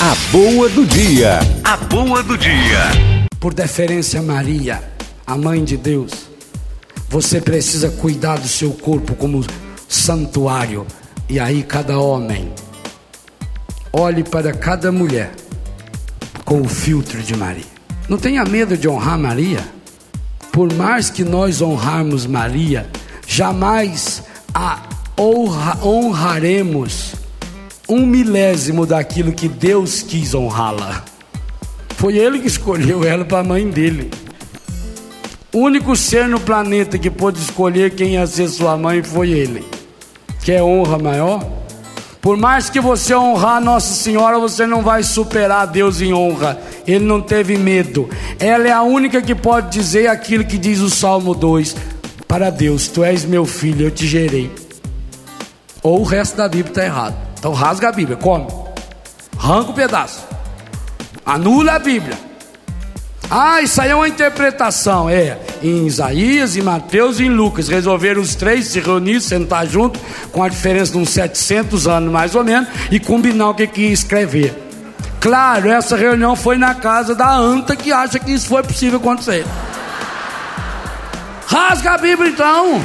A boa do dia. A boa do dia. Por deferência a Maria, a mãe de Deus, você precisa cuidar do seu corpo como santuário. E aí cada homem olhe para cada mulher com o filtro de Maria. Não tenha medo de honrar Maria. Por mais que nós honrarmos Maria, jamais a honra, honraremos um milésimo daquilo que Deus quis honrá-la. Foi ele que escolheu ela para a mãe dele. O único ser no planeta que pôde escolher quem ia ser sua mãe foi ele. Quer honra maior? Por mais que você honrar Nossa Senhora, você não vai superar Deus em honra. Ele não teve medo. Ela é a única que pode dizer aquilo que diz o Salmo 2: Para Deus, tu és meu filho, eu te gerei. Ou o resto da Bíblia está errado. Então rasga a Bíblia, come. Arranca o um pedaço. Anula a Bíblia. Ah, isso aí é uma interpretação. É, em Isaías, em Mateus e em Lucas. Resolveram os três se reunir, sentar junto, com a diferença de uns 700 anos mais ou menos, e combinar o que, que ia escrever. Claro, essa reunião foi na casa da anta que acha que isso foi possível acontecer. Rasga a Bíblia então.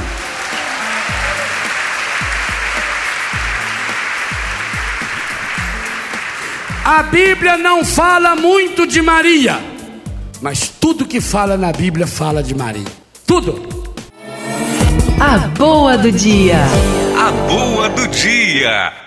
A Bíblia não fala muito de Maria, mas tudo que fala na Bíblia fala de Maria. Tudo. A boa do dia. A boa do dia.